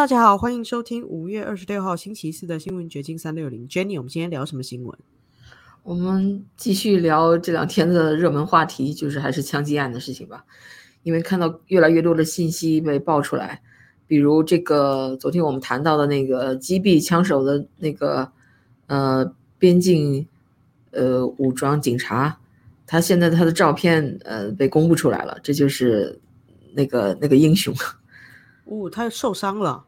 大家好，欢迎收听五月二十六号星期四的新闻掘金三六零。Jenny，我们今天聊什么新闻？我们继续聊这两天的热门话题，就是还是枪击案的事情吧。因为看到越来越多的信息被爆出来，比如这个昨天我们谈到的那个击毙枪手的那个呃边境呃武装警察，他现在他的照片呃被公布出来了，这就是那个那个英雄。哦，他受伤了。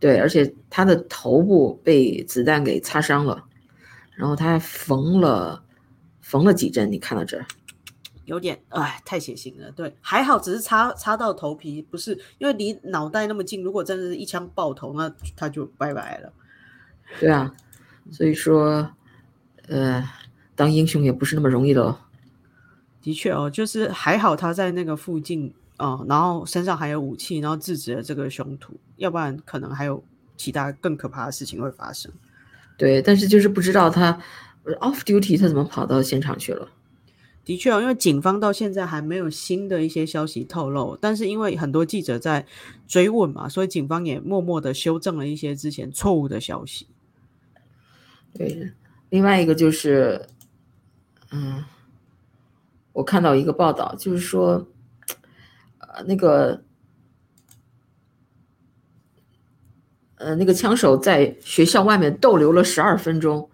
对，而且他的头部被子弹给擦伤了，然后他还缝了缝了几针，你看到这儿？有点哎，太血腥了。对，还好只是擦擦到头皮，不是因为离脑袋那么近。如果真的是一枪爆头，那他就拜拜了。对啊，所以说，呃，当英雄也不是那么容易的哦。的确哦，就是还好他在那个附近哦，然后身上还有武器，然后制止了这个凶徒，要不然可能还有其他更可怕的事情会发生。对，但是就是不知道他 off duty 他怎么跑到现场去了。的确啊，因为警方到现在还没有新的一些消息透露，但是因为很多记者在追问嘛，所以警方也默默的修正了一些之前错误的消息。对，另外一个就是，嗯，我看到一个报道，就是说，呃，那个，呃，那个枪手在学校外面逗留了十二分钟，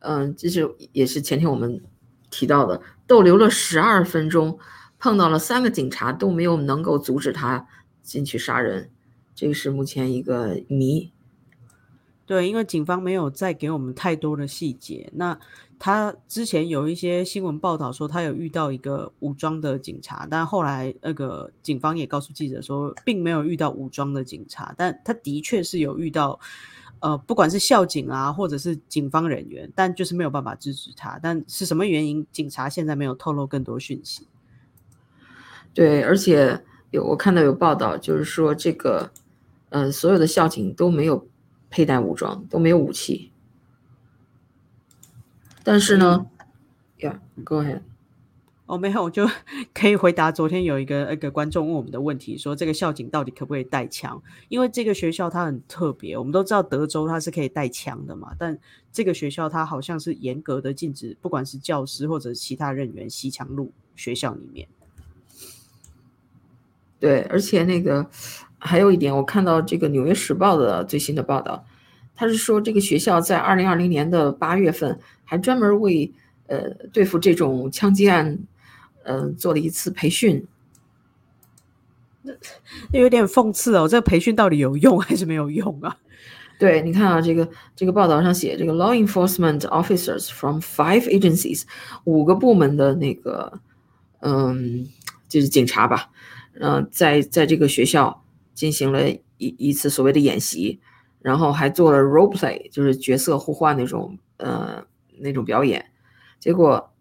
嗯，这是也是前天我们提到的。逗留了十二分钟，碰到了三个警察都没有能够阻止他进去杀人，这个是目前一个谜。对，因为警方没有再给我们太多的细节。那他之前有一些新闻报道说他有遇到一个武装的警察，但后来那个警方也告诉记者说，并没有遇到武装的警察，但他的确是有遇到。呃，不管是校警啊，或者是警方人员，但就是没有办法制止他。但是什么原因？警察现在没有透露更多讯息。对，而且有我看到有报道，就是说这个，嗯，所有的校警都没有佩戴武装，都没有武器。但是呢，Yeah，Go ahead。哦，没有，我就 可以回答昨天有一个那个观众问我们的问题，说这个校警到底可不可以带枪？因为这个学校它很特别，我们都知道德州它是可以带枪的嘛，但这个学校它好像是严格的禁止，不管是教师或者其他人员吸枪入学校里面。对，而且那个还有一点，我看到这个《纽约时报》的最新的报道，他是说这个学校在二零二零年的八月份还专门为呃对付这种枪击案。嗯，做了一次培训，那 那有点讽刺哦。这个培训到底有用还是没有用啊？对，你看啊，这个这个报道上写，这个 law enforcement officers from five agencies，五个部门的那个，嗯，就是警察吧，嗯，在在这个学校进行了一一次所谓的演习，然后还做了 role play，就是角色互换那种，呃，那种表演，结果，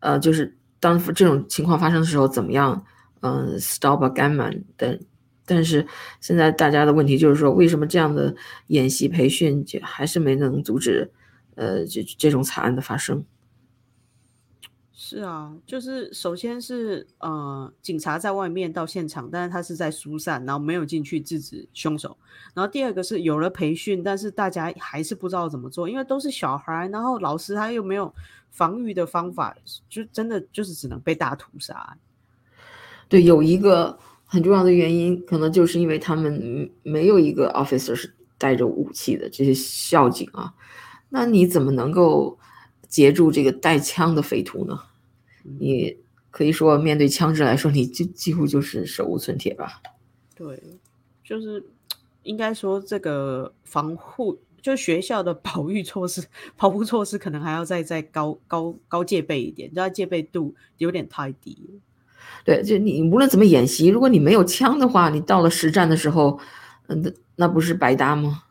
呃，就是。当这种情况发生的时候，怎么样？嗯，stop a gunman 等。但是现在大家的问题就是说，为什么这样的演习培训就还是没能阻止呃这这种惨案的发生？是啊，就是首先是呃警察在外面到现场，但是他是在疏散，然后没有进去制止凶手。然后第二个是有了培训，但是大家还是不知道怎么做，因为都是小孩，然后老师他又没有。防御的方法就真的就是只能被大屠杀。对，有一个很重要的原因，可能就是因为他们没有一个 officer 是带着武器的，这些校警啊，那你怎么能够截住这个带枪的匪徒呢？你可以说面对枪支来说，你就几乎就是手无寸铁吧？对，就是应该说这个防护。就学校的保育措施、保护措施，可能还要再再高高高戒备一点，就要戒备度有点太低。对，就你无论怎么演习，如果你没有枪的话，你到了实战的时候，嗯，那那不是白搭吗？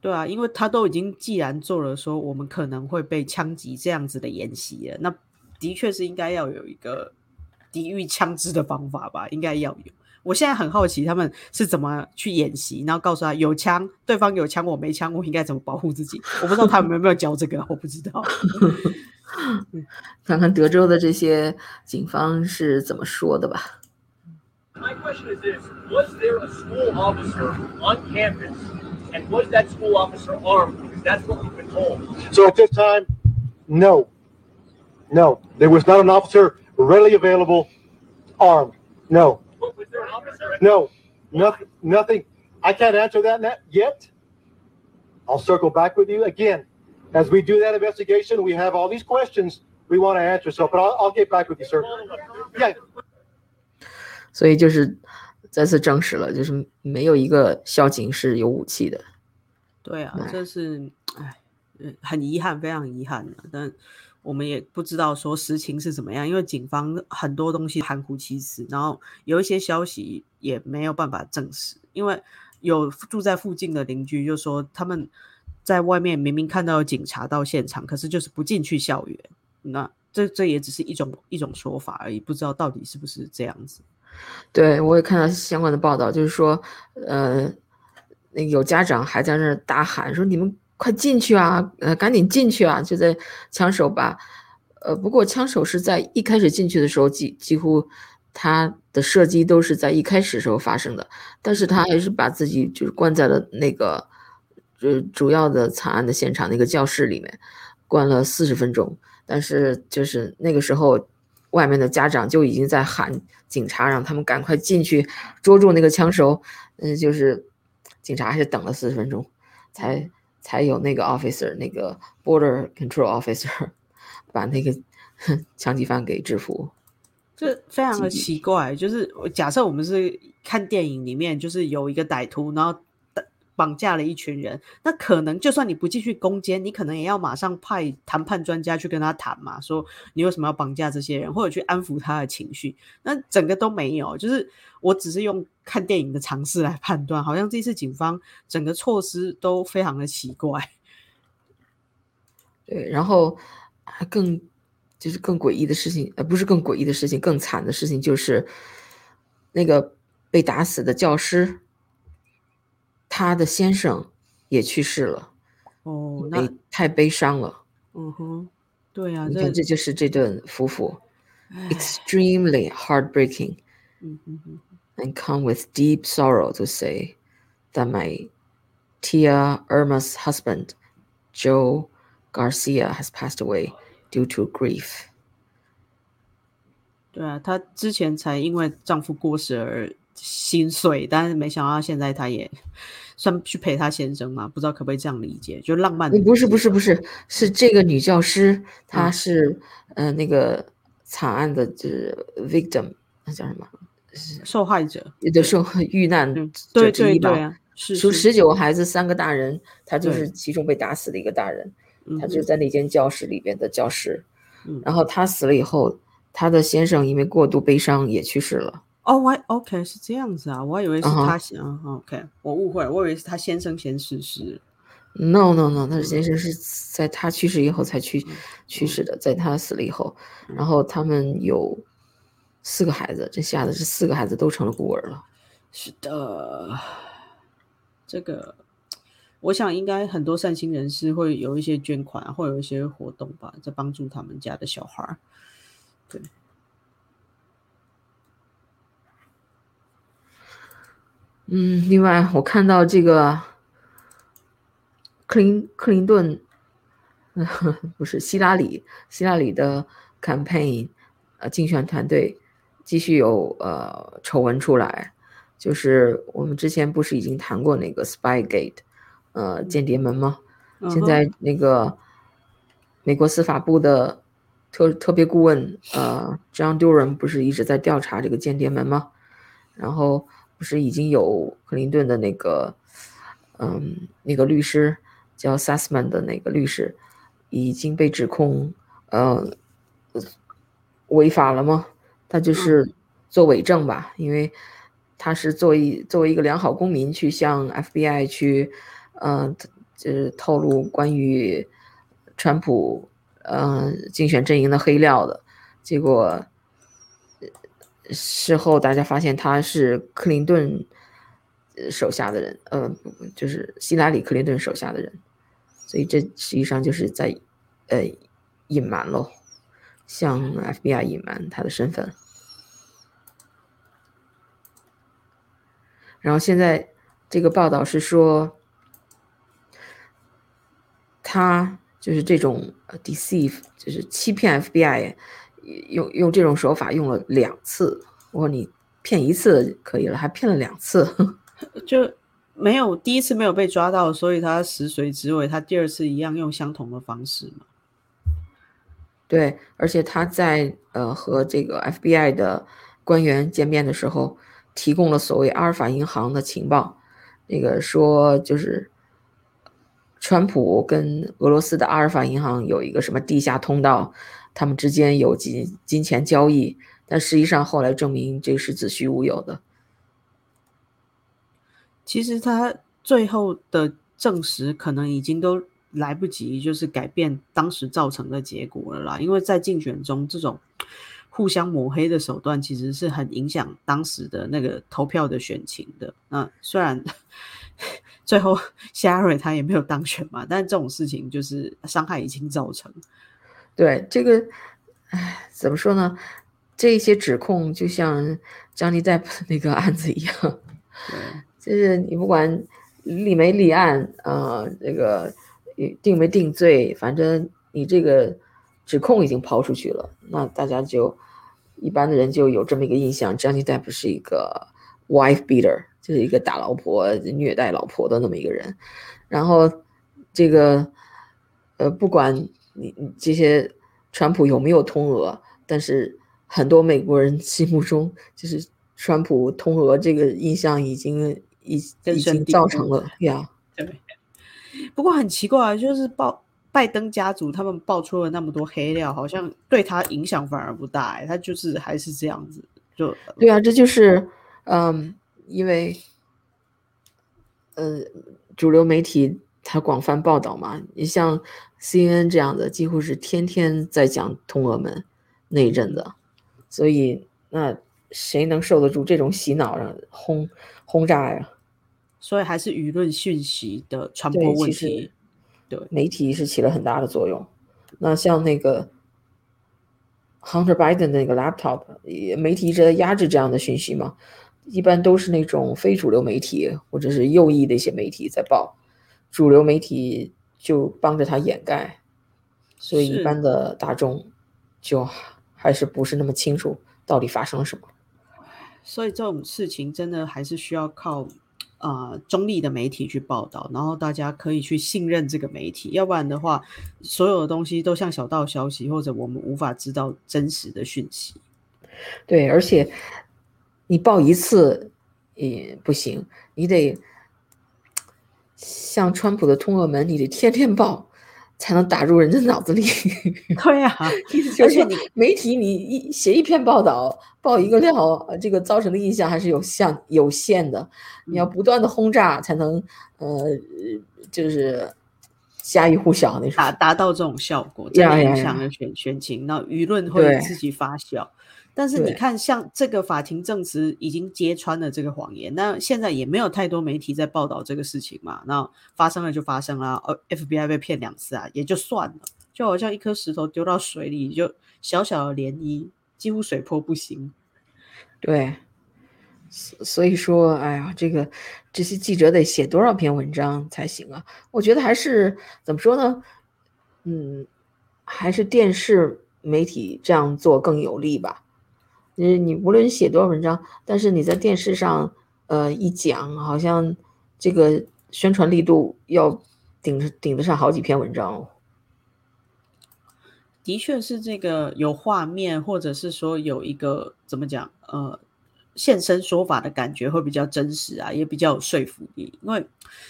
对啊，因为他都已经既然做了说我们可能会被枪击这样子的演习了，那的确是应该要有一个抵御枪支的方法吧，应该要有。我现在很好奇他们是怎么去演习，然后告诉他有枪，对方有枪，我没枪，我应该怎么保护自己？我不知道他们有没有教这个，我不知道。看看德州的这些警方是怎么说的吧。My question is this Was there a school officer on campus, and was that school officer armed? Because that's what we've been told. So at this time, no. No. There was not an officer readily available armed. No. Was there an officer? No. Nothing. Nothing. I can't answer that net yet. I'll circle back with you again. As we do that investigation, we have all these questions we want to answer. So, but I'll, I'll get back with you, sir. Yeah. 所以就是再次证实了，就是没有一个校警是有武器的。对啊哎，这是哎，呃很遗憾，非常遗憾的。但 我们也不知道说实情是怎么样，因为警方很多东西含糊其辞，然后有一些消息也没有办法证实，因为有住在附近的邻居就说他们在外面明明看到有警察到现场，可是就是不进去校园。那这这也只是一种一种说法而已，不知道到底是不是这样子。对，我也看到相关的报道，就是说，呃，那有家长还在那儿大喊说：“你们快进去啊，呃，赶紧进去啊！”就在枪手把，呃，不过枪手是在一开始进去的时候，几几乎他的射击都是在一开始时候发生的，但是他还是把自己就是关在了那个，呃，主要的惨案的现场那个教室里面，关了四十分钟，但是就是那个时候。外面的家长就已经在喊警察，让他们赶快进去捉住那个枪手。嗯，就是警察还是等了四十分钟，才才有那个 officer，那个 border control officer 把那个 枪击犯给制服。这非常的奇怪，就是假设我们是看电影里面，就是有一个歹徒，然后绑架了一群人，那可能就算你不继续攻坚，你可能也要马上派谈判专家去跟他谈嘛，说你为什么要绑架这些人，或者去安抚他的情绪。那整个都没有，就是我只是用看电影的尝试来判断，好像这次警方整个措施都非常的奇怪。对，然后还更就是更诡异的事情，呃，不是更诡异的事情，更惨的事情就是那个被打死的教师，他的先生也去世了，哦，那太悲伤了。嗯哼，对啊，你这看，这就是这对夫妇，extremely heartbreaking 嗯哼哼。and come with deep sorrow to say that my Tia Irma's husband, Joe Garcia, has passed away due to grief. 对啊，她之前才因为丈夫过世而心碎，但是没想到现在她也算去陪她先生嘛，不知道可不可以这样理解？就浪漫不是不是不是，是这个女教师，她嗯是呃那个惨案的，就是 victim，那叫什么？受害者，也就受遇难嗯，者对之一吧。对对啊，是十是十九个孩子，三个大人，她就是其中被打死的一个大人。他就在那间教室里边的教师，嗯然后他死了以后，他的先生因为过度悲伤也去世了。哦，我还 OK 是这样子啊，我还以为是他先、啊 OK，我误会了，我以为是他先生先逝世了。No No No，他先生是在他去世以后才去嗯去世的，在他死了以后，然后他们有四个孩子，这下子是四个孩子都成了孤儿了。是的，这个我想应该很多善心人士会有一些捐款，会有一些活动吧，在帮助他们家的小孩儿。嗯，另外我看到这个克林克林顿，不是希拉里，希拉里的 campaign，呃，竞选团队继续有呃丑闻出来，就是我们之前不是已经谈过那个 Spygate，呃，间谍门吗？现在那个美国司法部的特特别顾问呃 John Durham 不是一直在调查这个间谍门吗？然后不是已经有克林顿的那个嗯那个律师叫 Sussman 的那个律师已经被指控呃违法了吗？他就是做伪证吧，因为他是作为作为一个良好公民去向 FBI 去呃就是透露关于川普呃竞选阵营的黑料的，结果呃事后大家发现他是克林顿手下的人，呃，就是希拉里克林顿手下的人，所以这实际上就是在呃隐瞒喽，向 FBI 隐瞒他的身份。然后现在这个报道是说，他就是这种 deceive，就是欺骗 FBI，用用这种手法用了两次。我说你骗一次可以了，还骗了两次，就没有第一次没有被抓到，所以他食髓知味，他第二次一样用相同的方式嘛。对，而且他在呃和这个 FBI 的官员见面的时候，提供了所谓阿尔法银行的情报，那个说就是川普跟俄罗斯的阿尔法银行有一个什么地下通道，他们之间有金金钱交易，但实际上后来证明这是子虚乌有的。其实他最后的证实可能已经都。来不及，就是改变当时造成的结果了啦。因为在竞选中，这种互相抹黑的手段，其实是很影响当时的那个投票的选情的。那虽然最后 希拉瑞他也没有当选嘛，但这种事情就是伤害已经造成。对这个，唉，怎么说呢？这些指控就像张尼戴普那个案子一样，就是你不管立没立案，呃，这个。定没定罪，反正你这个指控已经抛出去了，那大家就一般的人就有这么一个印象 Depp 是一个 wife beater，就是一个打老婆、虐待老婆的那么一个人。然后这个呃，不管你你这些川普有没有通俄，但是很多美国人心目中就是川普通俄这个印象已经已已经造成了呀。对不过很奇怪，就是报拜登家族他们爆出了那么多黑料，好像对他影响反而不大。哎，他就是还是这样子，就对啊，这就是嗯，因为呃，主流媒体他广泛报道嘛，你像 CNN 这样的，几乎是天天在讲通俄门那一阵子，所以那谁能受得住这种洗脑啊轰轰炸呀？所以还是舆论讯息的传播问题，对媒体是起了很大的作用。那像那个 Hunter Biden 那个 laptop，媒体一直在压制这样的讯息嘛？一般都是那种非主流媒体或者是右翼的一些媒体在报，主流媒体就帮着他掩盖，所以一般的大众就还是不是那么清楚到底发生了什么。所以这种事情真的还是需要靠。啊，中立的媒体去报道，然后大家可以去信任这个媒体，要不然的话，所有的东西都像小道消息，或者我们无法知道真实的讯息。对，而且你报一次也不行，你得像川普的通俄门，你得天天报。才能打入人的脑子里。对呀，而且你媒体你一写一篇报道，报一个料，这个造成的印象还是有限有限的。你要不断的轰炸，才能呃，就是家喻户晓那种，达达到这种效果，这样影响了选选情，那舆论会自己发酵。但是你看，像这个法庭证词已经揭穿了这个谎言，那现在也没有太多媒体在报道这个事情嘛？那发生了就发生了，呃，FBI 被骗两次啊，也就算了，就好像一颗石头丢到水里，就小小的涟漪，几乎水波不兴。对，所以说，哎呀，这个这些记者得写多少篇文章才行啊？我觉得还是怎么说呢？嗯，还是电视媒体这样做更有利吧。你你无论写多少文章，但是你在电视上，呃，一讲，好像这个宣传力度要顶顶得上好几篇文章。的确是这个有画面，或者是说有一个怎么讲，呃，现身说法的感觉会比较真实啊，也比较有说服力。因为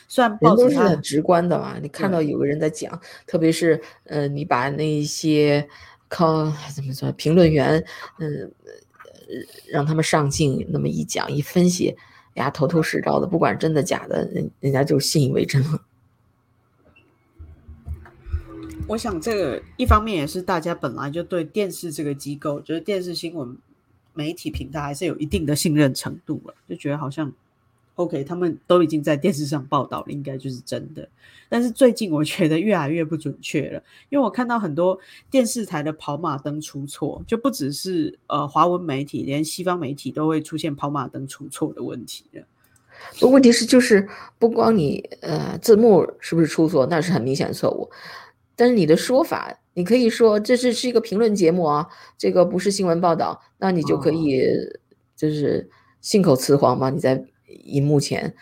虽然报纸是很直观的嘛，你看到有个人在讲，特别是呃，你把那些靠怎么说评论员，嗯。让他们上镜，那么一讲一分析，呀，头头是道的，不管真的假的，人人家就信以为真了。我想这个一方面也是大家本来就对电视这个机构，就是电视新闻媒体平台，还是有一定的信任程度了，就觉得好像。OK，他们都已经在电视上报道了，应该就是真的。但是最近我觉得越来越不准确了，因为我看到很多电视台的跑马灯出错，就不只是呃华文媒体，连西方媒体都会出现跑马灯出错的问题了。问题是就是不光你呃字幕是不是出错，那是很明显的错误，但是你的说法，你可以说这是是一个评论节目啊，这个不是新闻报道，那你就可以就是信口雌黄嘛，你在荧幕前。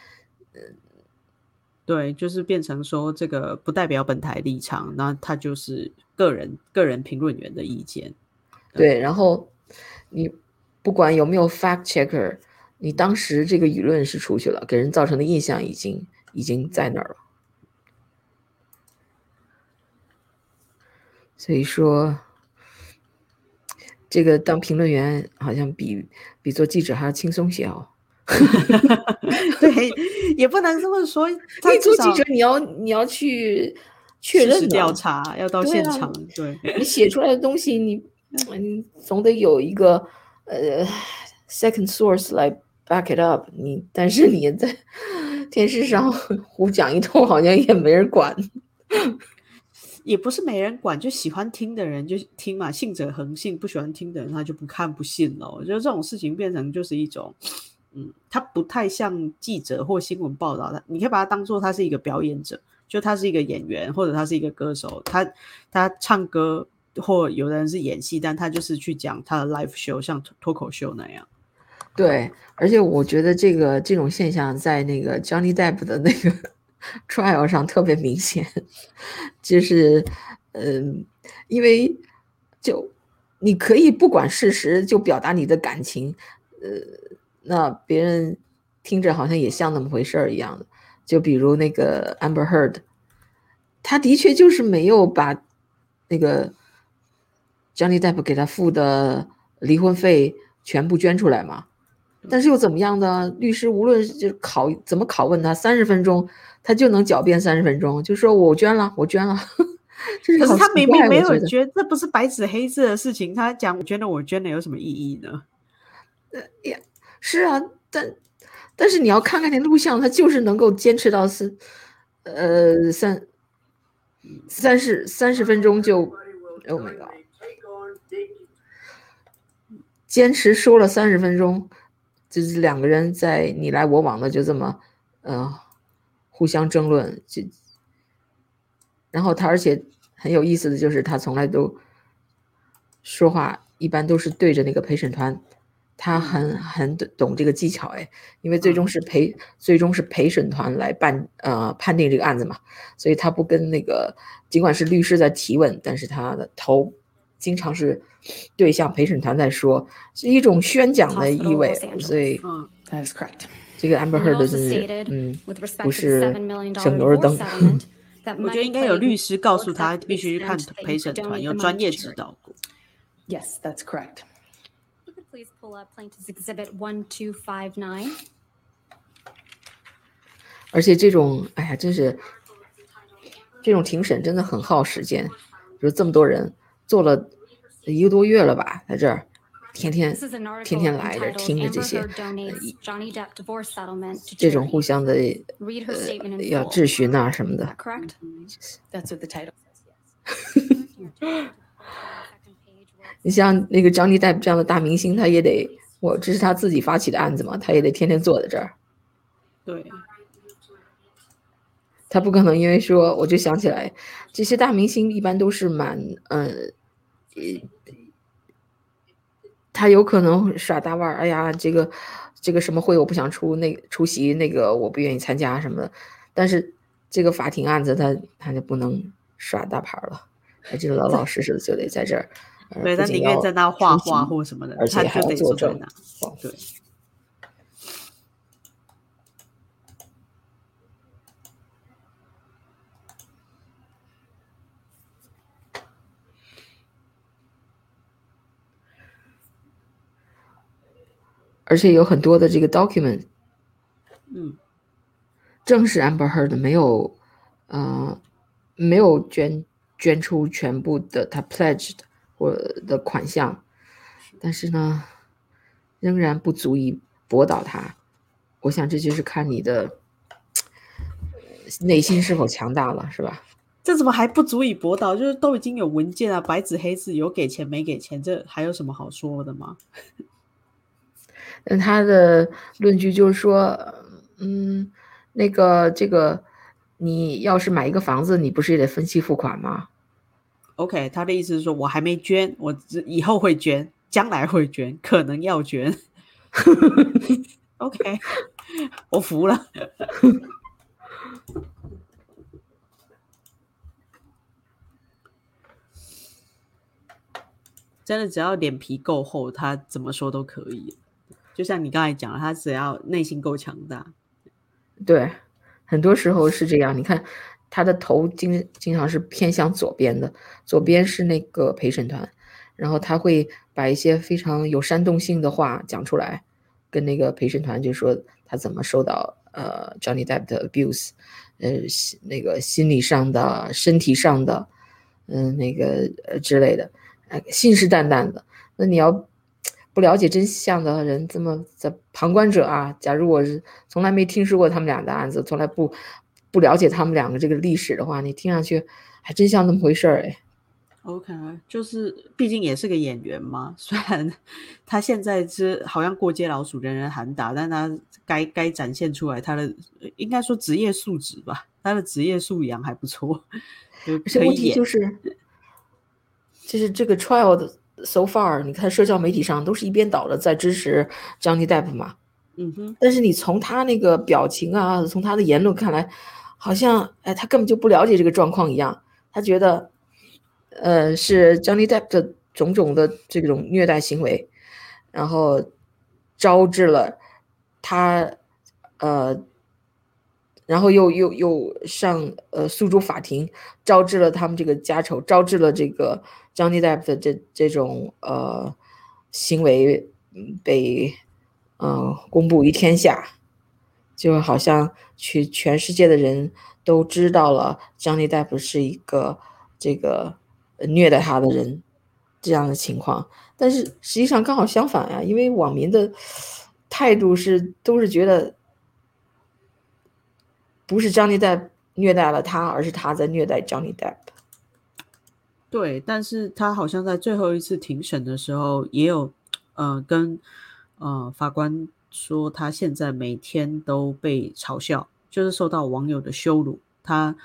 对，就是变成说这个不代表本台立场，那他就是个人个人评论员的意见。对，然后你不管有没有 fact checker，你当时这个舆论是出去了，给人造成的印象已经已经在那儿了。所以说，这个当评论员好像比比做记者还要轻松些哦。对，也不能这么说。你做记者，你要你要去确认调查，要到现场。对，你写出来的东西，你你总得有一个呃 second source 来 back it up。你但是你在 电视上胡讲一通，好像也没人管。也不是没人管，就喜欢听的人就听嘛，信者恒信；不喜欢听的人，他就不看不信了。我觉得这种事情变成就是一种。嗯，他不太像记者或新闻报道，他你可以把他当做他是一个表演者，就他是一个演员或者他是一个歌手，他他唱歌或有的人是演戏，但他就是去讲他的 live show，像脱口秀那样。对，而且我觉得这个这种现象在那个 Johnny Depp 的那个 trial 上特别明显，就是嗯，因为就你可以不管事实就表达你的感情，呃。那别人听着好像也像那么回事儿一样的，就比如那个 Amber Heard，他的确就是没有把那个 Johnny Depp 给他付的离婚费全部捐出来嘛，但是又怎么样呢？律师无论就考怎么拷问他，三十分钟他就能狡辩三十分钟，就说我捐了，我捐了。可是他明明没有捐，这不是白纸黑字的事情，他讲我捐了，我捐了有什么意义呢？呃呀。是啊，但但是你要看看那录像，他就是能够坚持到三呃三三十三十分钟就，Oh my god，坚持说了三十分钟，就是两个人在你来我往的就这么呃互相争论，就然后他而且很有意思的就是他从来都说话一般都是对着那个陪审团。他很很懂这个技巧哎，因为最终是陪最终是陪审团来办呃判定这个案子嘛，所以他不跟那个尽管是律师在提问，但是他的头经常是对向陪审团在说，是一种宣讲的意味，所以嗯，That's correct。这个 Amber Heard 是嗯不是省油的灯，我觉得应该有律师告诉他必须看陪审团有专业指导过。Yes, that's correct. please pull up plaintiff's exhibit one two five nine。而且这种，哎呀，真是这种庭审真的很耗时间，就这么多人做了一个多月了吧，在这儿天天天天来着，听着这些这种互相的呃要质询啊什么的。That's what the title 你像那个张尼戴这样的大明星，他也得我这是他自己发起的案子嘛，他也得天天坐在这儿。对，他不可能因为说我就想起来，这些大明星一般都是蛮嗯，他有可能耍大腕儿，哎呀，这个这个什么会我不想出那出席，那个我不愿意参加什么的。但是这个法庭案子他他就不能耍大牌了，他就老老实实的就得在这儿。对他宁愿在那画画或什么的，而且还要作证。对。而且有很多的这个 document，嗯，正是 Amber Heard 没有，呃，没有捐捐出全部的他 pledged。或的款项，但是呢，仍然不足以驳倒他。我想这就是看你的内心是否强大了，是吧？这怎么还不足以驳倒？就是都已经有文件啊，白纸黑字，有给钱没给钱，这还有什么好说的吗？那他的论据就是说，嗯，那个这个，你要是买一个房子，你不是也得分期付款吗？OK，他的意思是说我还没捐，我只以后会捐，将来会捐，可能要捐。OK，我服了。真的，只要脸皮够厚，他怎么说都可以。就像你刚才讲了，他只要内心够强大。对，很多时候是这样。你看他的头经经常是偏向左边的，左边是那个陪审团，然后他会把一些非常有煽动性的话讲出来，跟那个陪审团就说他怎么受到呃 Johnny Depp 的 abuse，呃那个心理上的、身体上的，嗯、那个呃之类的，呃信誓旦旦的。那你要不了解真相的人，这么在旁观者啊，假如我是从来没听说过他们俩的案子，从来不不了解他们两个这个历史的话，你听上去还真像那么回事儿哎。OK，就是毕竟也是个演员嘛，虽然他现在是好像过街老鼠，人人喊打，但他该该展现出来他的应该说职业素质吧，他的职业素养还不错，就可是问题可以演。就是，就是这个 trial 的 so far，你看社交媒体上都是一边倒的在支持 Johnny Depp 嘛，嗯哼，但是你从他那个表情啊，从他的言论看来，好像哎，他根本就不了解这个状况一样。他觉得，呃，是 Johnny Depp 的种种的这种虐待行为，然后招致了他，呃，然后又又又上呃诉诸法庭，招致了他们这个家丑，招致了这个 Johnny Depp 的这这种呃行为被呃公布于天下，就好像去全世界的人都知道了 Johnny Depp 是一个这个虐待他的人这样的情况，但是实际上刚好相反呀，因为网民的态度是都是觉得不是 Johnny Depp 虐待了他，而是他在虐待 Johnny Depp。对，但是他好像在最后一次庭审的时候，也有呃跟呃法官说，他现在每天都被嘲笑，就是受到网友的羞辱。他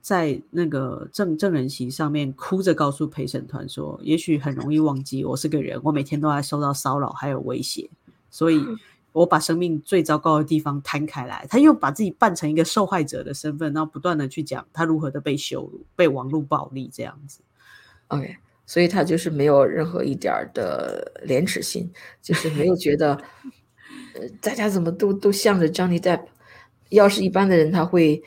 在那个证证人席上面哭着告诉陪审团说：“也许很容易忘记我是个人，我每天都在受到骚扰还有威胁，所以 我把生命最糟糕的地方摊开来。”他又把自己扮成一个受害者的身份，然后不断的去讲他如何的被羞辱、被网络暴力这样子。OK，所以他就是没有任何一点儿的廉耻心，就是没有觉得，呃，大家怎么都都向着 Johnny Depp。要是一般的人，他会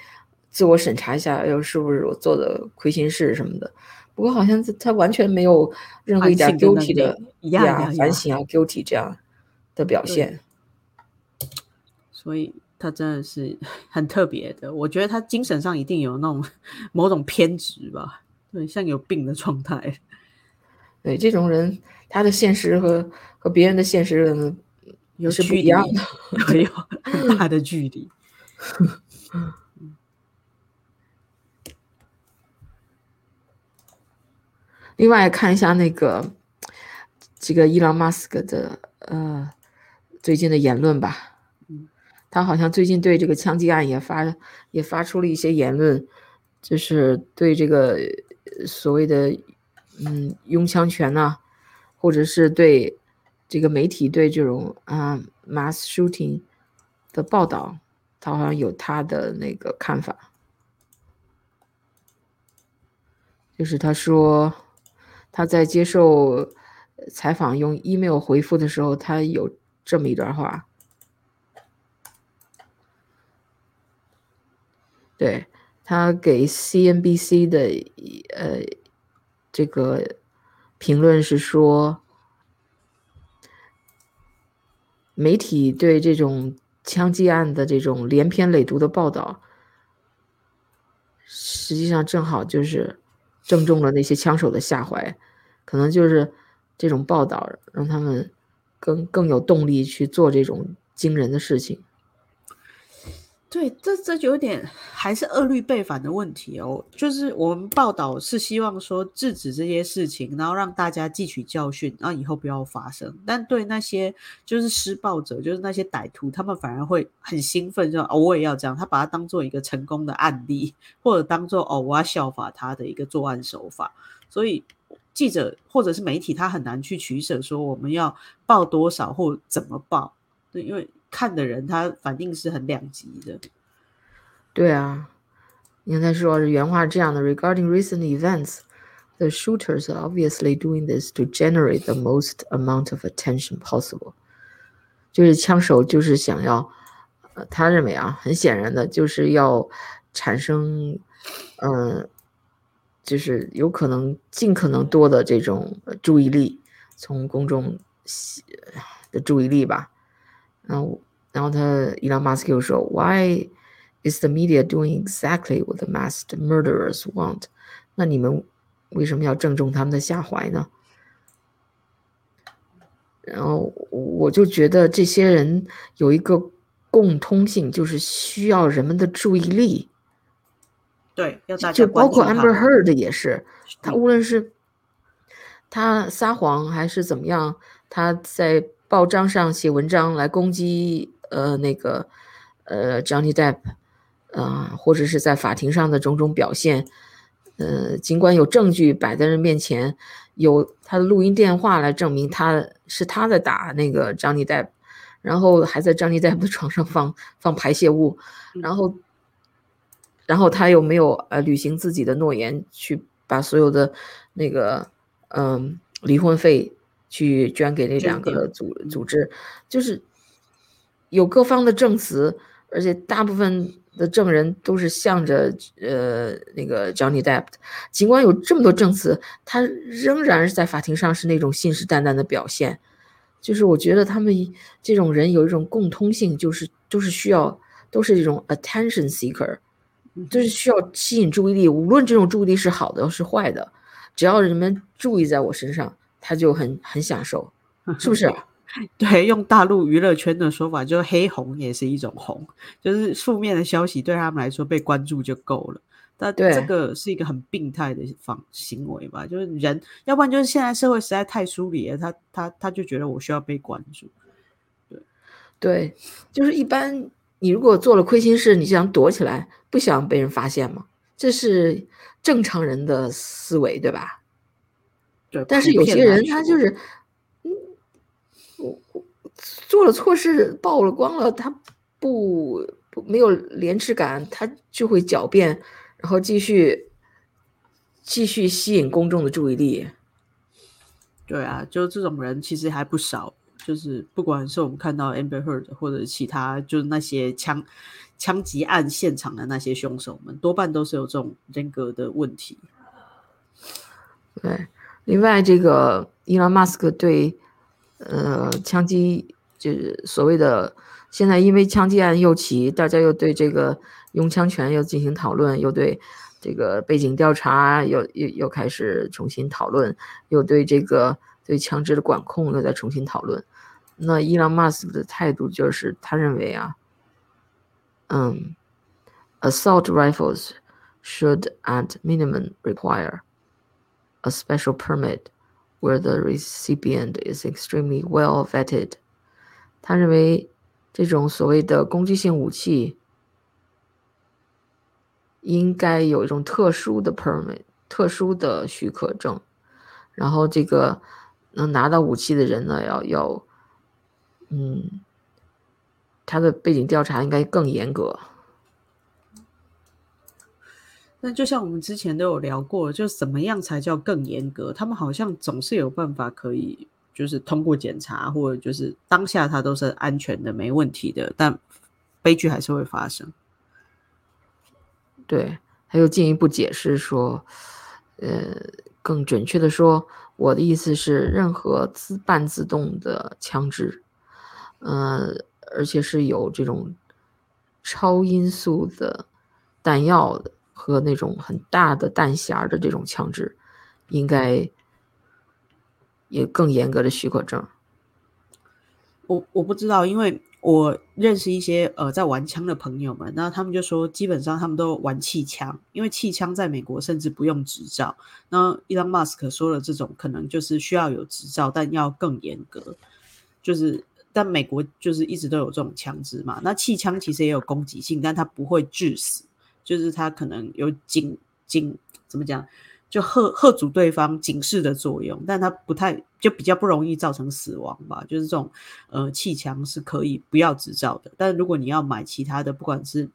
自我审查一下，要是不是我做的亏心事什么的。不过好像他他完全没有任何一点 guilty 的呀反省啊 guilty 这样的表现。所以他真的是 很特别的，我觉得他精神上一定有那种 某种偏执吧，对，像有病的状态。对这种人，他的现实和和别人的现实可能是不一样离的。有很大的距离。另外看一下那个这个伊朗马斯克的呃最近的言论吧，他好像最近对这个枪击案也发也发出了一些言论，就是对这个所谓的嗯拥枪权呐、或者是对这个媒体对这种啊、mass shooting 的报道，他好像有他的那个看法。就是他说他在接受采访用 email 回复的时候，他有这么一段话。对他给 CNBC 的呃这个评论是说，媒体对这种枪击案的这种连篇累牍的报道，实际上正好就是正中了那些枪手的下怀，可能就是这种报道让他们更更有动力去做这种惊人的事情。对，这这就有点还是恶律背反的问题哦。就是我们报道是希望说制止这些事情，然后让大家汲取教训，然后以后不要发生。但对那些就是施暴者，就是那些歹徒，他们反而会很兴奋，就哦我也要这样。他把它当做一个成功的案例，或者当做哦我要效法他的一个作案手法。所以记者或者是媒体，他很难去取舍，说我们要报多少或怎么报。对，因为。看的人他反应是很两极的。对啊，你看他说原话是这样的：Regarding recent events, the shooters are obviously doing this to generate the most amount of attention possible。就是枪手就是想要，呃，他认为啊，很显然的就是要产生，嗯，就是有可能尽可能多的这种注意力，从公众的注意力吧。然后，然后他伊朗马斯克又说：“Why is the media doing exactly what the masked murderers want？” 那你们为什么要正中他们的下怀呢？然后我就觉得这些人有一个共通性，就是需要人们的注意力。对，就包括 Amber Heard 也是，他无论是他撒谎还是怎么样，他在。报章上写文章来攻击，呃，那个，呃，Johnny Depp，啊，或者是在法庭上的种种表现，呃，尽管有证据摆在人面前，有他的录音电话来证明他是他在打那个 Johnny Depp，然后还在 Johnny Depp 的床上放放排泄物，然后，然后他又没有呃履行自己的诺言，去把所有的那个嗯离婚费。去捐给那两个组组织，就是有各方的证词，而且大部分的证人都是向着呃那个 Johnny Depp。尽管有这么多证词，他仍然是在法庭上是那种信誓旦旦的表现。就是我觉得他们这种人有一种共通性，就是都是需要都是这种 attention seeker，就是需要吸引注意力。无论这种注意力是好的是坏的，只要人们注意在我身上。他就很很享受，是不是？对，用大陆娱乐圈的说法，就是黑红也是一种红，就是负面的消息对他们来说被关注就够了。但这个是一个很病态的方行为吧？就是人，要不然就是现在社会实在太疏离了，他他他就觉得我需要被关注。对对，就是一般你如果做了亏心事，你就想躲起来，不想被人发现嘛，这是正常人的思维，对吧？但是有些人他就是，嗯，我我做了错事曝了光了，他不不没有廉耻感，他就会狡辩，然后继续继续吸引公众的注意力。对啊，就这种人其实还不少，就是不管是我们看到 Amber Heard 或者其他，就是那些枪枪击案现场的那些凶手们，多半都是有这种人格的问题。对。另外，这个伊朗马斯克对，呃，枪击就是所谓的现在因为枪击案又起，大家又对这个拥枪权又进行讨论，又对这个背景调查又又又开始重新讨论，又对这个对枪支的管控又在重新讨论。那伊朗马斯克的态度就是，他认为啊，嗯，assault rifles should at minimum require。A special permit where the recipient is extremely well vetted。他认为这种所谓的攻击性武器应该有一种特殊的 permit，特殊的许可证。然后这个能拿到武器的人呢，要要，嗯，他的背景调查应该更严格。那就像我们之前都有聊过，就怎么样才叫更严格？他们好像总是有办法可以，就是通过检查，或者就是当下它都是安全的、没问题的，但悲剧还是会发生。对，他又进一步解释说，呃，更准确的说，我的意思是，任何自半自动的枪支，呃，而且是有这种超音速的弹药的。和那种很大的弹匣的这种枪支，应该也更严格的许可证。我我不知道，因为我认识一些呃在玩枪的朋友们，那他们就说，基本上他们都玩气枪，因为气枪在美国甚至不用执照。那伊朗马斯克说的这种，可能就是需要有执照，但要更严格。就是但美国就是一直都有这种枪支嘛。那气枪其实也有攻击性，但它不会致死，就是它可能有警警怎么讲？就喝喝阻对方警示的作用，但它不太就比较不容易造成死亡吧。就是这种呃气枪是可以不要执照的，但如果你要买其他的，不管是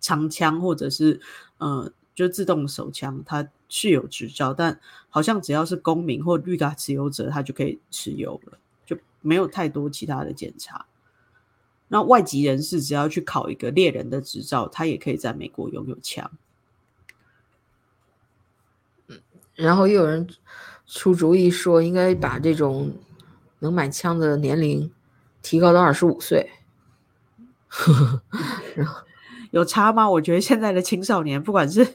长枪或者是呃就自动手枪，它是有执照，但好像只要是公民或绿卡持有者，他就可以持有了，就没有太多其他的检查。那外籍人士只要去考一个猎人的执照，他也可以在美国拥有枪。然后又有人出主意说，应该把这种能买枪的年龄提高到二十五岁。然后有差吗？我觉得现在的青少年，不管是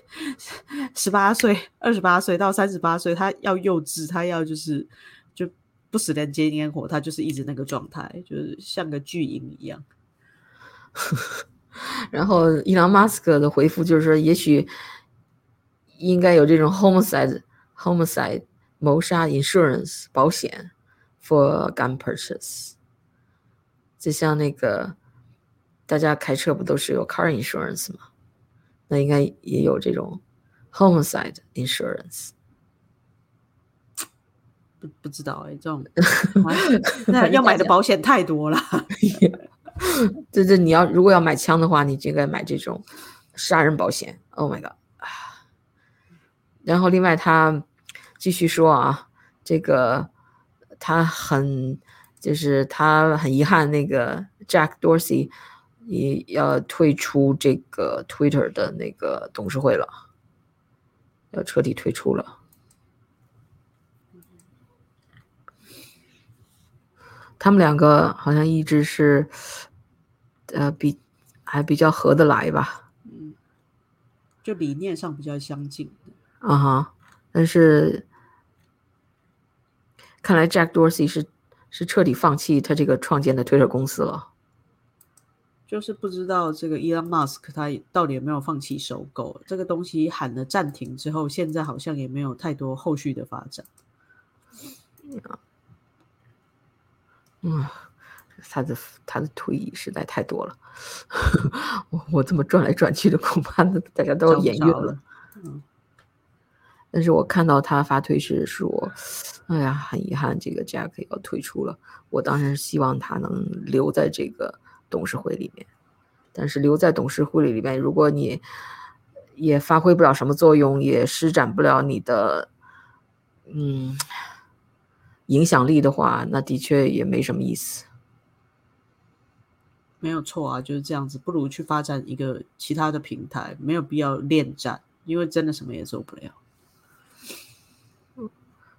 十八岁、二十八岁到三十八岁，他要幼稚，他要就是就不食人间烟火，他就是一直那个状态，就是像个巨婴一样。然后伊朗马斯克的回复就是说，也许应该有这种 homicide。Homicide 谋杀 insurance 保险 for gun purchase，就像那个大家开车不都是有 car insurance 吗？那应该也有这种 homicide insurance。不不知道哎，这种 那要买的保险太多了。这这你要如果要买枪的话，你就应该买这种杀人保险。Oh my god！然后另外他。继续说啊，这个他很就是他很遗憾，那个 Jack Dorsey 也要退出这个 Twitter 的那个董事会了，要彻底退出了。他们两个好像一直是呃比还比较合得来吧，嗯，就理念上比较相近。啊哈。但是，看来 Jack Dorsey 是是彻底放弃他这个创建的 Twitter 公司了。就是不知道这个 Elon Musk 他到底有没有放弃收购这个东西，喊了暂停之后，现在好像也没有太多后续的发展。嗯，他的他的退役实在太多了。我我这么转来转去的，恐怕大家都要眼晕了。嗯。但是我看到他发推是说，哎呀，很遗憾，这个 Jack 要退出了。我当然希望他能留在这个董事会里面。但是留在董事会里面，如果你也发挥不了什么作用，也施展不了你的嗯影响力的话，那的确也没什么意思。没有错啊，就是这样子。不如去发展一个其他的平台，没有必要恋战，因为真的什么也做不了。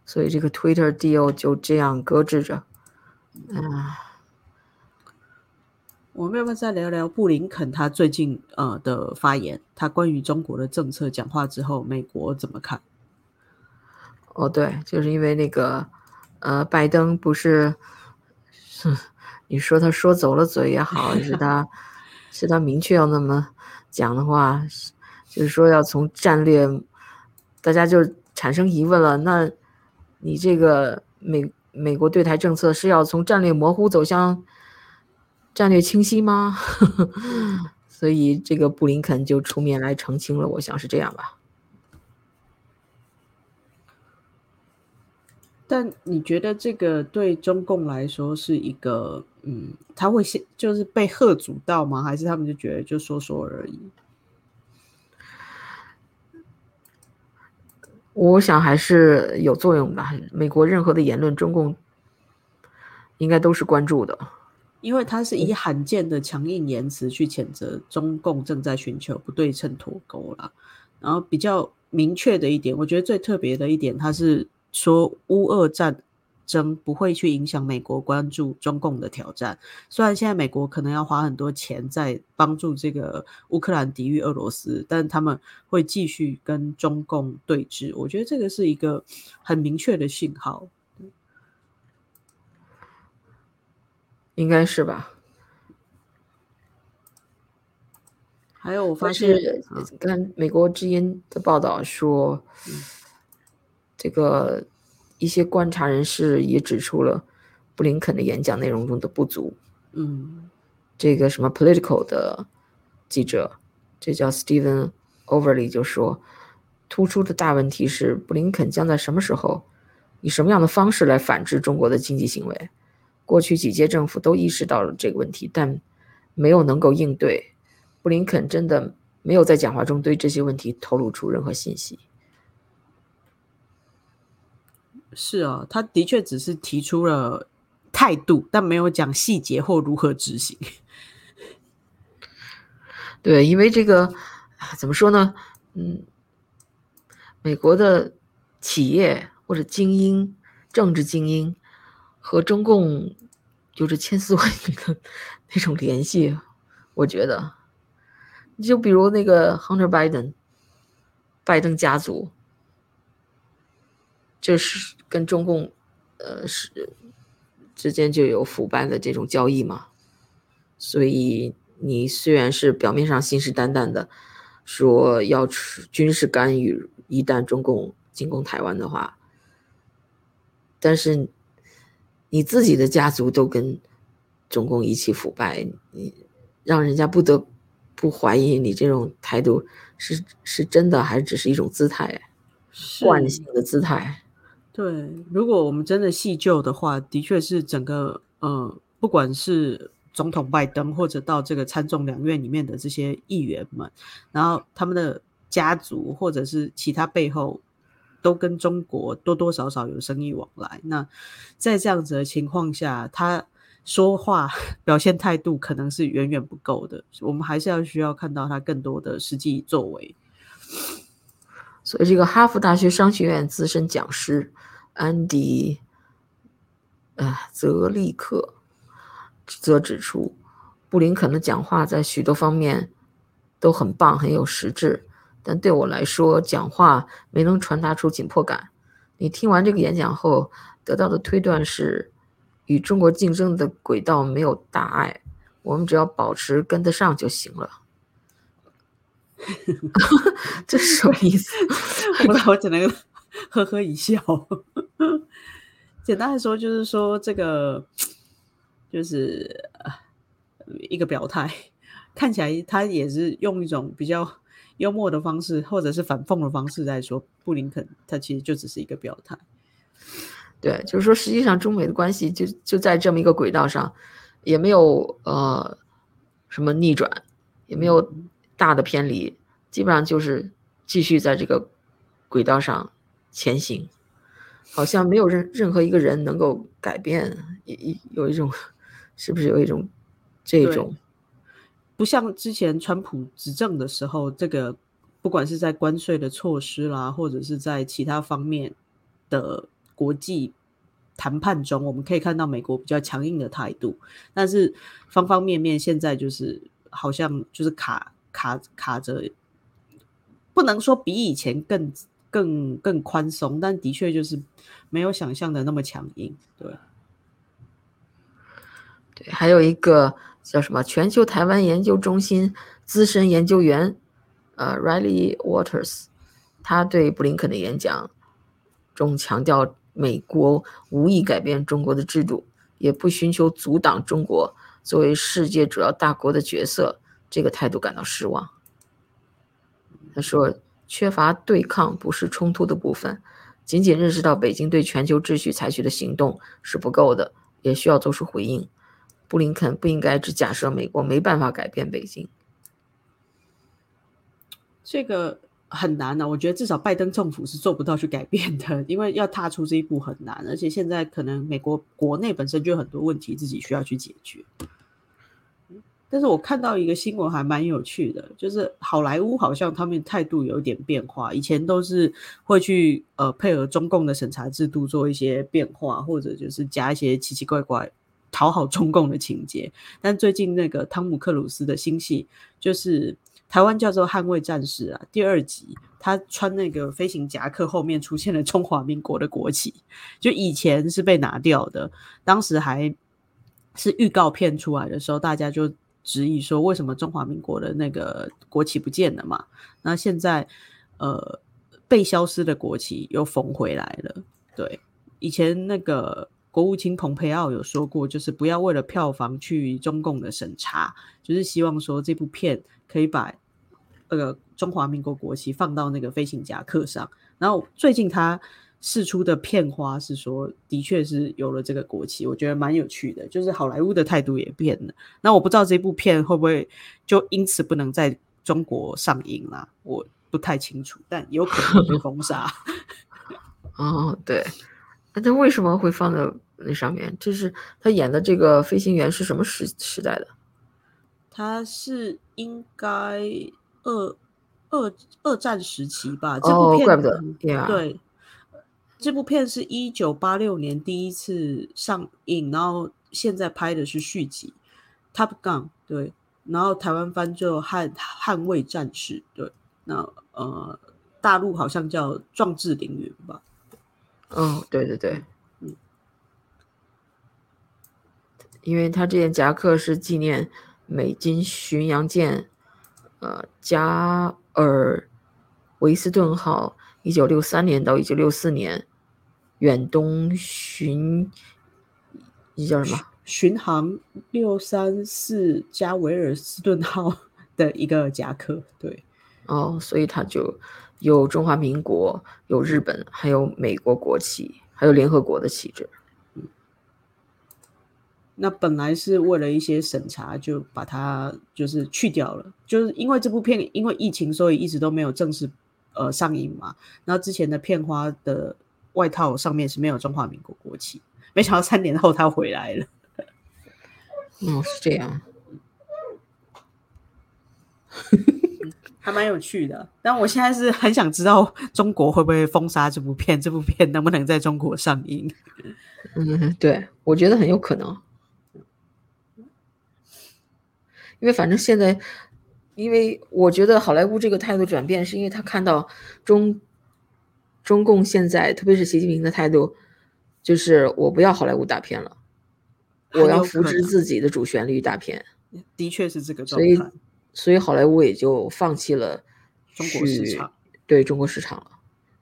所以这个 Twitter deal 就这样搁置着。嗯，我们要不要再聊聊布林肯他最近呃的发言？他关于中国的政策讲话之后，美国怎么看？哦，对，就是因为那个呃，拜登不是，你说他说走了嘴也好，是他是他明确要那么讲的话，就是说要从战略，大家就产生疑问了，那。你这个美美国对台政策是要从战略模糊走向战略清晰吗？所以这个布林肯就出面来澄清了，我想是这样吧。但你觉得这个对中共来说是一个，嗯，他会先就是被吓阻到吗？还是他们就觉得就说说而已？我想还是有作用的。美国任何的言论，中共应该都是关注的，因为他是以罕见的强硬言辞去谴责中共正在寻求不对称脱钩了。然后比较明确的一点，我觉得最特别的一点，他是说乌俄战。争不会去影响美国关注中共的挑战。虽然现在美国可能要花很多钱在帮助这个乌克兰抵御俄罗斯，但他们会继续跟中共对峙。我觉得这个是一个很明确的信号，应该是吧？还有我发但现，是看美国之音的报道说，这个一些观察人士也指出了布林肯的演讲内容中的不足。嗯这个什么 Political 的记者，这叫 Stephen Overly 就说，突出的大问题是布林肯将在什么时候，以什么样的方式来反制中国的经济行为。过去几届政府都意识到了这个问题，但没有能够应对。布林肯真的没有在讲话中对这些问题透露出任何信息。是啊，他的确只是提出了态度，但没有讲细节或如何执行。对，因为这个啊怎么说呢？嗯，美国的企业或者精英、政治精英和中共有着千丝万缕的那种联系，我觉得，就比如那个 Hunter Biden，拜登家族，就是跟中共呃是之间就有腐败的这种交易嘛，所以。你虽然是表面上信誓旦旦的说要军事干预，一旦中共进攻台湾的话，但是你自己的家族都跟中共一起腐败，你让人家不得不怀疑你这种态度是是真的，还是只是一种姿态，惯性的姿态。对，如果我们真的细究的话，的确是整个呃，不管是。总统拜登，或者到这个参众两院里面的这些议员们，然后他们的家族或者是其他背后，都跟中国多多少少有生意往来。那在这样子的情况下，他说话表现态度可能是远远不够的。我们还是要需要看到他更多的实际作为。所以，这个哈佛大学商学院资深讲师安迪，呃，泽利克。则指出，布林肯的讲话在许多方面都很棒，很有实质。但对我来说，讲话没能传达出紧迫感。你听完这个演讲后得到的推断是，与中国竞争的轨道没有大碍，我们只要保持跟得上就行了。这是什么意思？我我只能呵呵一笑。简单来说，就是说这个。就是一个表态，看起来他也是用一种比较幽默的方式，或者是反讽的方式在说布林肯，他其实就只是一个表态。对，就是说，实际上中美的关系就就在这么一个轨道上，也没有呃什么逆转，也没有大的偏离，基本上就是继续在这个轨道上前行，好像没有任任何一个人能够改变，一有一种。是不是有一种这种不像之前川普执政的时候，这个不管是在关税的措施啦，或者是在其他方面的国际谈判中，我们可以看到美国比较强硬的态度。但是方方面面现在就是好像就是卡卡卡着，不能说比以前更更更宽松，但的确就是没有想象的那么强硬，对。对，还有一个叫什么全球台湾研究中心资深研究员，呃，Riley Waters，他对布林肯的演讲中强调，美国无意改变中国的制度，也不寻求阻挡中国作为世界主要大国的角色，这个态度感到失望。他说，缺乏对抗不是冲突的部分，仅仅认识到北京对全球秩序采取的行动是不够的，也需要做出回应。布林肯不应该只假设美国没办法改变北京，这个很难呢。我觉得至少拜登政府是做不到去改变的，因为要踏出这一步很难，而且现在可能美国国内本身就有很多问题自己需要去解决。但是我看到一个新闻还蛮有趣的，就是好莱坞好像他们态度有点变化，以前都是会去呃配合中共的审查制度做一些变化，或者就是加一些奇奇怪怪。讨好中共的情节，但最近那个汤姆克鲁斯的新戏，就是台湾叫做《捍卫战士》啊，第二集，他穿那个飞行夹克，后面出现了中华民国的国旗，就以前是被拿掉的，当时还是预告片出来的时候，大家就质疑说，为什么中华民国的那个国旗不见了嘛？那现在呃被消失的国旗又缝回来了。对，以前那个国务卿蓬佩奥有说过，就是不要为了票房去中共的审查，就是希望说这部片可以把那个中华民国国旗放到那个飞行夹克上。然后最近他。试出的片花是说，的确是有了这个国旗，我觉得蛮有趣的。就是好莱坞的态度也变了。那我不知道这部片会不会就因此不能在中国上映啦？我不太清楚，但有可能被封杀。哦，对。那他为什么会放在那上面？就是他演的这个飞行员是什么时时代的？他是应该二二二战时期吧？这部片怪不得，对。这部片是一九八六年第一次上映，然后现在拍的是续集《Top Gun》对，然后台湾翻就《捍捍卫战士》对，那呃大陆好像叫《壮志凌云》吧？哦，对对对，嗯，因为他这件夹克是纪念美军巡洋舰呃加尔维斯顿号。一九六三年到一九六四年，远东巡，这叫什么？巡航六三四加维尔斯顿号 的一个夹克，对。哦，所以它就有中华民国，有日本，还有美国国旗，还有联合国的旗帜。嗯。那本来是为了一些审查，就把它就是去掉了，就是因为这部片因为疫情，所以一直都没有正式。呃，上映嘛，然后之前的片花的外套上面是没有中华民国国旗，没想到三年后他回来了。哦，是这样，还蛮有趣的。但我现在是很想知道中国会不会封杀这部片，这部片能不能在中国上映？嗯，对，我觉得很有可能，因为反正现在。因为我觉得好莱坞这个态度转变，是因为他看到中中共现在，特别是习近平的态度，就是我不要好莱坞大片了，我要扶持自己的主旋律大片。的确是这个状态，所以所以好莱坞也就放弃了中国市场，对中国市场了，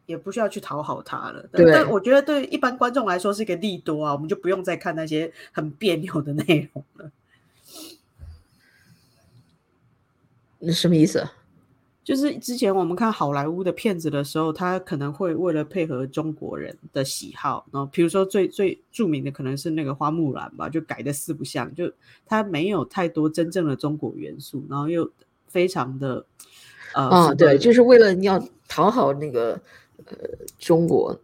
也不需要去讨好他了。但我觉得对一般观众来说是一个利多啊，我们就不用再看那些很别扭的内容了。那什么意思？就是之前我们看好莱坞的片子的时候，他可能会为了配合中国人的喜好，然后比如说最最著名的可能是那个花木兰吧，就改的四不像，就他没有太多真正的中国元素，然后又非常的呃，对，就是为了你要讨好那个呃中国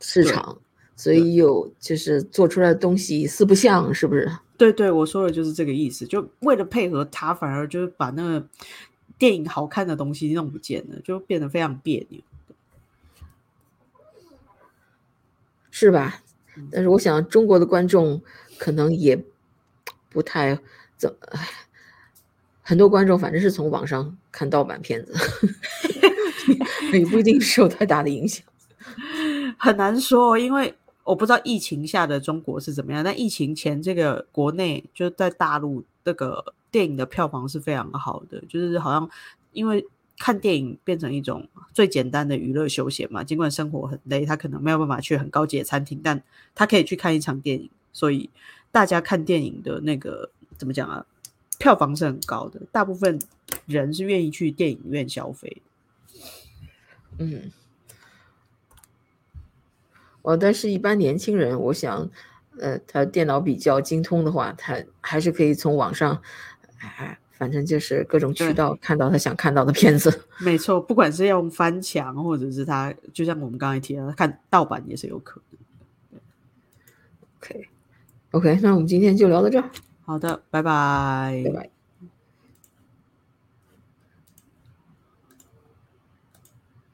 市场，所以有就是做出来的东西四不像，是不是？对对，我说的就是这个意思，就为了配合他，反而就是把那个电影好看的东西弄不见了，就变得非常别扭，是吧？但是我想中国的观众可能也不太怎么，很多观众反正是从网上看盗版片子，也不一定受太大的影响，很难说，因为。我不知道疫情下的中国是怎么样，但疫情前这个国内就在大陆这个电影的票房是非常好的，就是好像因为看电影变成一种最简单的娱乐休闲嘛，尽管生活很累，他可能没有办法去很高级的餐厅，但他可以去看一场电影，所以大家看电影的那个怎么讲啊，票房是很高的，大部分人是愿意去电影院消费，嗯。哦，但是，一般年轻人，我想，呃，他电脑比较精通的话，他还是可以从网上，哎，反正就是各种渠道看到他想看到的片子。没错，不管是用翻墙，或者是他，就像我们刚才提到，看盗版也是有可能。OK，OK，那我们今天就聊到这儿。好的，拜拜。拜拜。